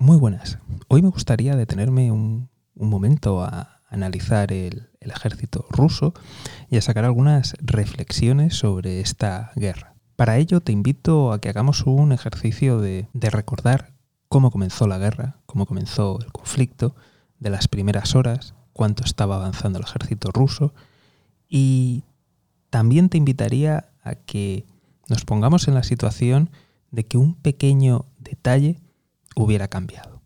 Muy buenas. Hoy me gustaría detenerme un, momento a analizar el, ejército ruso y a sacar algunas reflexiones sobre esta guerra. Para ello te invito a que hagamos un ejercicio de, de recordar cómo comenzó la guerra, cómo comenzó el conflicto, de las primeras horas, cuánto estaba avanzando el ejército ruso y también te invitaría a que nos pongamos en la situación de que un pequeño detalle hubiera cambiado.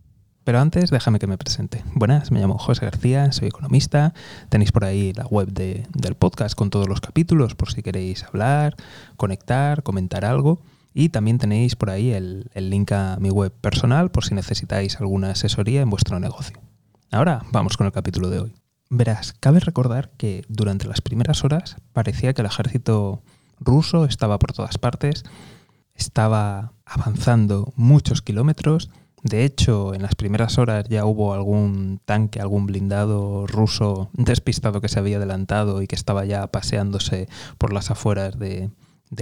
Pero antes déjame que me presente. Buenas, me llamo José García, soy economista. Tenéis por ahí la web del podcast con todos los capítulos por si queréis hablar, conectar, comentar algo. Y también tenéis por ahí el, el link a mi web personal por si necesitáis alguna asesoría en vuestro negocio. Ahora vamos con el capítulo de hoy. Verás, cabe recordar que durante las primeras horas parecía que el ejército ruso estaba por todas partes, estaba avanzando muchos kilómetros de hecho, en las primeras horas ya hubo algún tanque, algún blindado ruso despistado que se había adelantado y que estaba ya paseándose por las afueras de,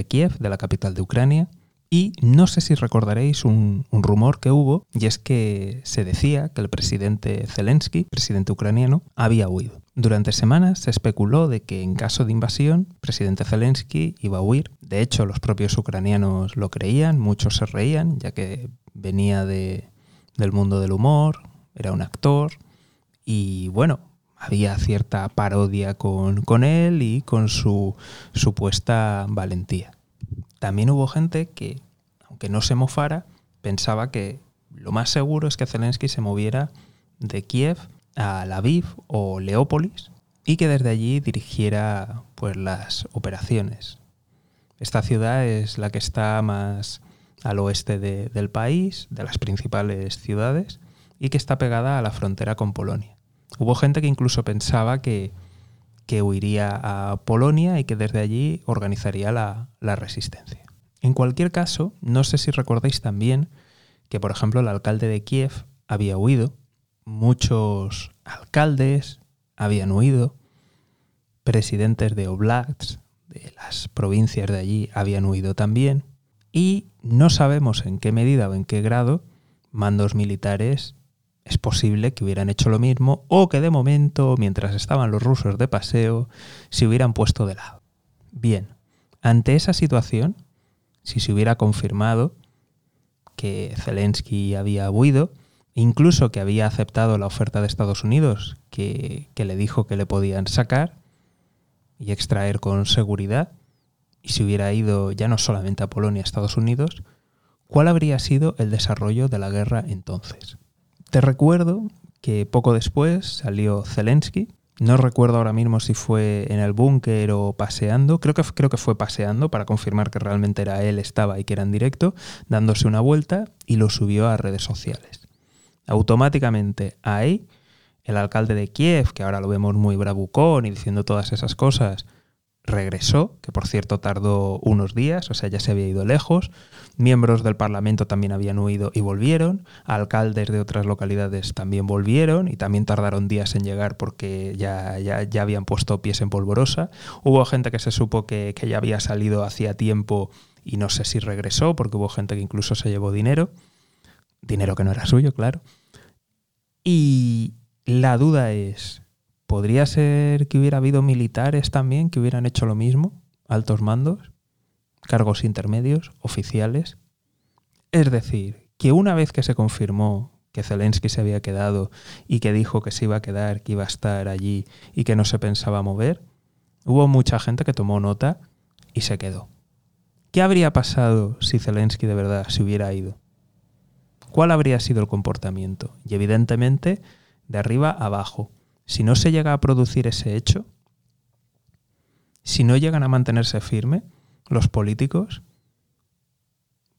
Kiev, de la capital de Ucrania. Y no sé si recordaréis un, rumor que hubo, y es que se decía que el presidente Zelensky, presidente ucraniano, había huido. Durante semanas se especuló de que en caso de invasión, presidente Zelensky iba a huir. De hecho, los propios ucranianos lo creían, muchos se reían, ya que venía de, del mundo del humor, era un actor y bueno, había cierta parodia con, con él y con su supuesta valentía. También hubo gente que, aunque no se mofara, pensaba que lo más seguro es que Zelensky se moviera de Kiev a Lviv o Leópolis y que desde allí dirigiera pues las operaciones. Esta ciudad es la que está más al oeste del país, de las principales ciudades, y que está pegada a la frontera con Polonia. Hubo gente que incluso pensaba que, que huiría a Polonia y que desde allí organizaría la, la resistencia. En cualquier caso, no sé si recordáis también que, por ejemplo, el alcalde de Kiev había huido, muchos alcaldes habían huido, presidentes de Oblats, de las provincias de allí, habían huido también, y no sabemos en qué medida o en qué grado mandos militares es posible que hubieran hecho lo mismo o que de momento, mientras estaban los rusos de paseo, se hubieran puesto de lado. Bien, ante esa situación, si se hubiera confirmado que Zelensky había huido, incluso que había aceptado la oferta de Estados Unidos, que, le dijo que le podían sacar y extraer con seguridad, y si hubiera ido ya no solamente a Polonia, a Estados Unidos, ¿cuál habría sido el desarrollo de la guerra entonces? Te recuerdo que poco después salió Zelensky, no recuerdo ahora mismo si fue en el búnker o paseando, creo que, creo que fue paseando para confirmar que realmente era él, estaba y que era en directo, dándose una vuelta y lo subió a redes sociales. Automáticamente ahí, el alcalde de Kiev, que ahora lo vemos muy bravucón y diciendo todas esas cosas, regresó, que por cierto tardó unos días, o sea, ya se había ido lejos. Miembros del Parlamento también habían huido y volvieron. Alcaldes de otras localidades también volvieron y también tardaron días en llegar porque ya, ya, habían puesto pies en polvorosa. Hubo gente que se supo que, que ya había salido hacía tiempo y no sé si regresó porque hubo gente que incluso se llevó dinero. Dinero que no era suyo, claro. Y la duda es, ¿Podría ser que hubiera habido militares también que hubieran hecho lo mismo? Altos mandos, cargos intermedios, oficiales. Es decir, que una vez que se confirmó que Zelensky se había quedado y que dijo que se iba a quedar, que iba a estar allí y que no se pensaba mover, hubo mucha gente que tomó nota y se quedó. ¿Qué habría pasado si Zelensky de verdad se hubiera ido? ¿Cuál habría sido el comportamiento? Y evidentemente, de arriba abajo si no se llega a producir ese hecho, si no llegan a mantenerse firme los políticos,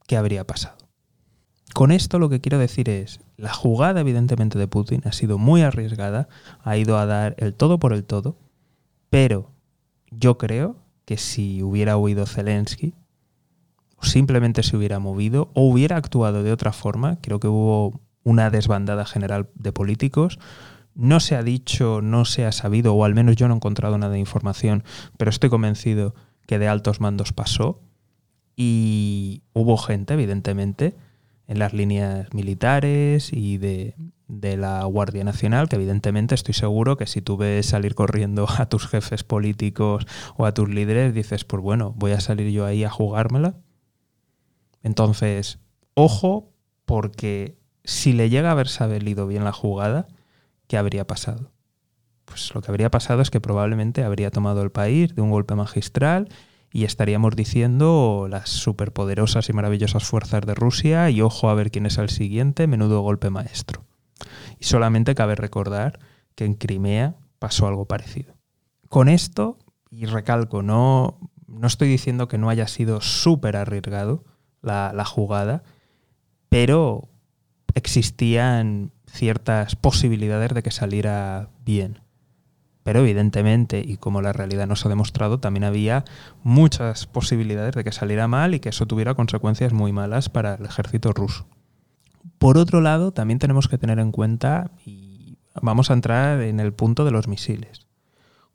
¿qué habría pasado? Con esto lo que quiero decir es, la jugada evidentemente de Putin ha sido muy arriesgada, ha ido a dar el todo por el todo, pero yo creo que si hubiera huido Zelensky, o simplemente se hubiera movido, o hubiera actuado de otra forma, creo que hubo una desbandada general de políticos, no se ha dicho, no se ha sabido, o al menos yo no he encontrado nada de información, pero estoy convencido que de altos mandos pasó. Y hubo gente, evidentemente, en las líneas militares y de, de la Guardia Nacional, que evidentemente estoy seguro que si tú ves salir corriendo a tus jefes políticos o a tus líderes, dices, pues bueno, voy a salir yo ahí a jugármela. Entonces, ojo, porque si le llega a haber sabido bien la jugada, ¿qué habría pasado? Pues lo que habría pasado es que probablemente habría tomado el país de un golpe magistral y estaríamos diciendo las superpoderosas y maravillosas fuerzas de Rusia y ojo a ver quién es el siguiente, menudo golpe maestro. Y solamente cabe recordar que en Crimea pasó algo parecido. Con esto, y recalco, no, no estoy diciendo que no haya sido súper arriesgado la, la jugada, pero existían ciertas posibilidades de que saliera bien. Pero evidentemente, y como la realidad nos ha demostrado, también había muchas posibilidades de que saliera mal y que eso tuviera consecuencias muy malas para el ejército ruso. Por otro lado, también tenemos que tener en cuenta, y vamos a entrar en el punto de los misiles.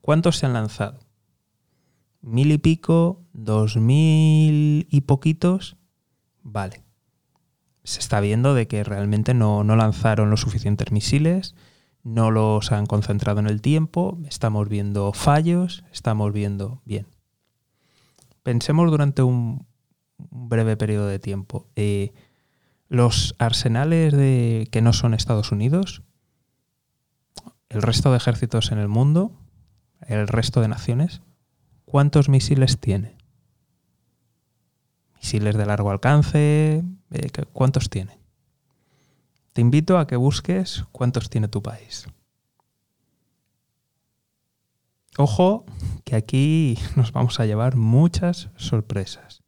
¿Cuántos se han lanzado? ¿Mil y pico? ¿Dos mil y poquitos? Vale. Se está viendo de que realmente no, no lanzaron los suficientes misiles, no los han concentrado en el tiempo, estamos viendo fallos, estamos viendo bien. Pensemos durante un, breve periodo de tiempo. Eh, los arsenales de, que no son Estados Unidos, el resto de ejércitos en el mundo, el resto de naciones, ¿cuántos misiles tiene? Misiles de largo alcance, eh, ¿cuántos tiene? Te invito a que busques cuántos tiene tu país. Ojo, que aquí nos vamos a llevar muchas sorpresas.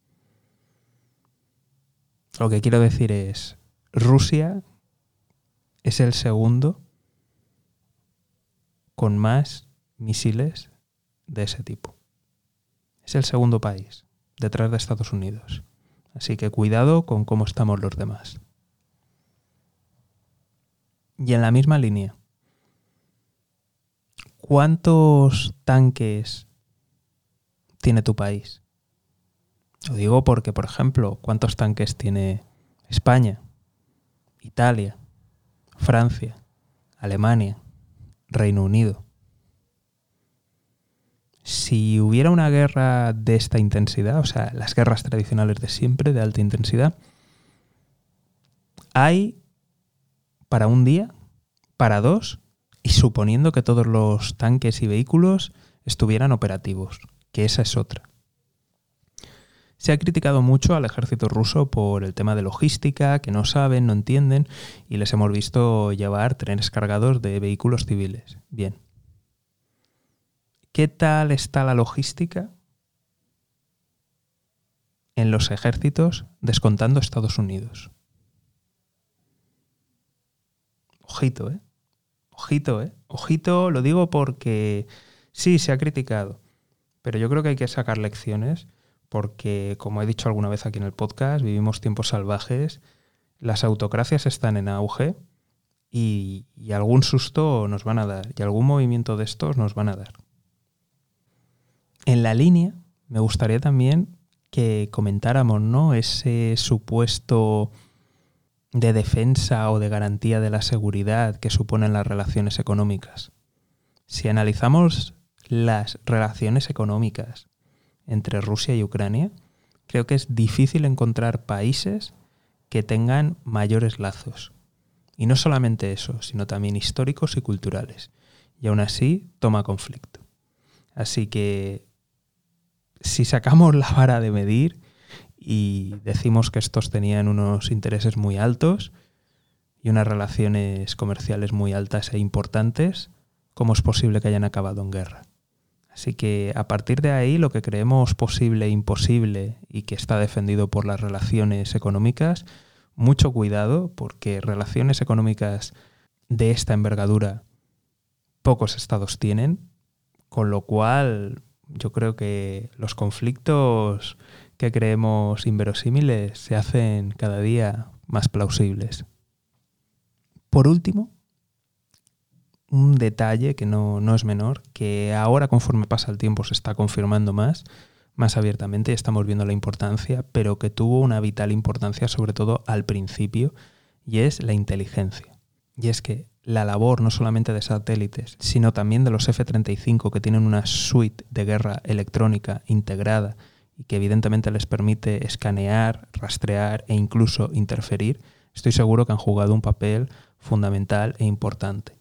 Lo que quiero decir es, Rusia es el segundo con más misiles de ese tipo. Es el segundo país, detrás de Estados Unidos. Así que cuidado con cómo estamos los demás. Y en la misma línea, ¿cuántos tanques tiene tu país? Lo digo porque, por ejemplo, ¿cuántos tanques tiene España, Italia, Francia, Alemania, Reino Unido? Si hubiera una guerra de esta intensidad, o sea, las guerras tradicionales de siempre, de alta intensidad, hay para un día, para dos, y suponiendo que todos los tanques y vehículos estuvieran operativos, que esa es otra. Se ha criticado mucho al ejército ruso por el tema de logística, que no saben, no entienden, y les hemos visto llevar trenes cargados de vehículos civiles. Bien. ¿Qué tal está la logística en los ejércitos descontando Estados Unidos? Ojito, ¿eh? Ojito, ¿eh? Ojito, lo digo porque sí, se ha criticado, pero yo creo que hay que sacar lecciones porque, como he dicho alguna vez aquí en el podcast, vivimos tiempos salvajes, las autocracias están en auge y, algún susto nos van a dar, y algún movimiento de estos nos van a dar. En la línea, me gustaría también que comentáramos ¿no? ese supuesto de defensa o de garantía de la seguridad que suponen las relaciones económicas. Si analizamos las relaciones económicas entre Rusia y Ucrania, creo que es difícil encontrar países que tengan mayores lazos. Y no solamente eso, sino también históricos y culturales. Y aún así toma conflicto. Así que si sacamos la vara de medir y decimos que estos tenían unos intereses muy altos y unas relaciones comerciales muy altas e importantes, ¿cómo es posible que hayan acabado en guerra? Así que a partir de ahí lo que creemos posible e imposible y que está defendido por las relaciones económicas, mucho cuidado porque relaciones económicas de esta envergadura pocos estados tienen, con lo cual yo creo que los conflictos que creemos inverosímiles se hacen cada día más plausibles. Por último, un detalle que no, es menor, que ahora conforme pasa el tiempo se está confirmando más, más abiertamente estamos viendo la importancia, pero que tuvo una vital importancia sobre todo al principio, y es la inteligencia. Y es que la labor no solamente de satélites, sino también de los F-35 que tienen una suite de guerra electrónica integrada y que evidentemente les permite escanear, rastrear e incluso interferir, estoy seguro que han jugado un papel fundamental e importante.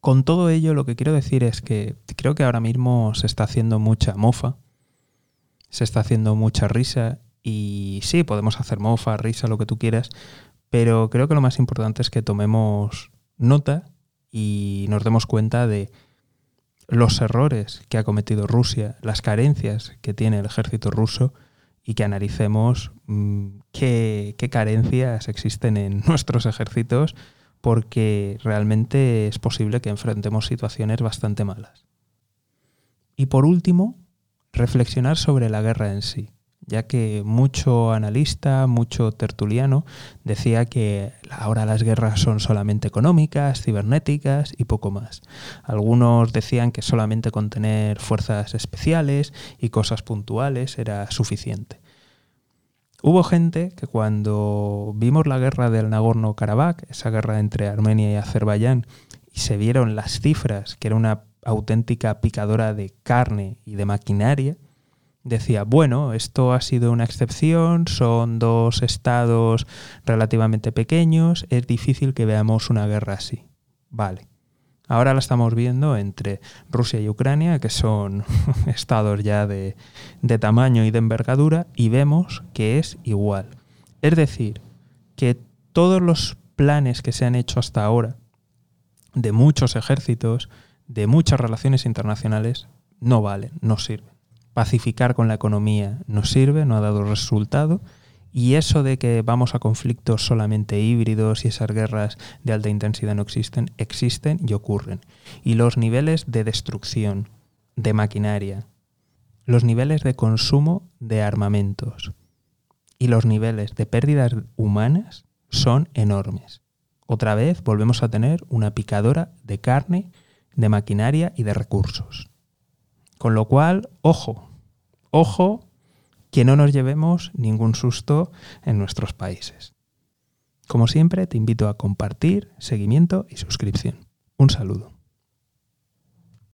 Con todo ello, lo que quiero decir es que creo que ahora mismo se está haciendo mucha mofa, se está haciendo mucha risa y sí, podemos hacer mofa, risa, lo que tú quieras, pero creo que lo más importante es que tomemos nota y nos demos cuenta de los errores que ha cometido Rusia, las carencias que tiene el ejército ruso y que analicemos mm, qué, qué carencias existen en nuestros ejércitos porque realmente es posible que enfrentemos situaciones bastante malas. Y por último, reflexionar sobre la guerra en sí ya que mucho analista, mucho tertuliano decía que ahora las guerras son solamente económicas, cibernéticas y poco más. Algunos decían que solamente con tener fuerzas especiales y cosas puntuales era suficiente. Hubo gente que cuando vimos la guerra del Nagorno-Karabaj, esa guerra entre Armenia y Azerbaiyán, y se vieron las cifras, que era una auténtica picadora de carne y de maquinaria, decía, bueno, esto ha sido una excepción, son dos estados relativamente pequeños, es difícil que veamos una guerra así. Vale. Ahora la estamos viendo entre Rusia y Ucrania, que son estados ya de, de tamaño y de envergadura, y vemos que es igual. Es decir, que todos los planes que se han hecho hasta ahora, de muchos ejércitos, de muchas relaciones internacionales, no valen, no sirven pacificar con la economía no sirve, no ha dado resultado. Y eso de que vamos a conflictos solamente híbridos y esas guerras de alta intensidad no existen, existen y ocurren. Y los niveles de destrucción, de maquinaria, los niveles de consumo de armamentos y los niveles de pérdidas humanas son enormes. Otra vez volvemos a tener una picadora de carne, de maquinaria y de recursos. Con lo cual, ojo, Ojo que no nos llevemos ningún susto en nuestros países. Como siempre, te invito a compartir, seguimiento y suscripción. Un saludo.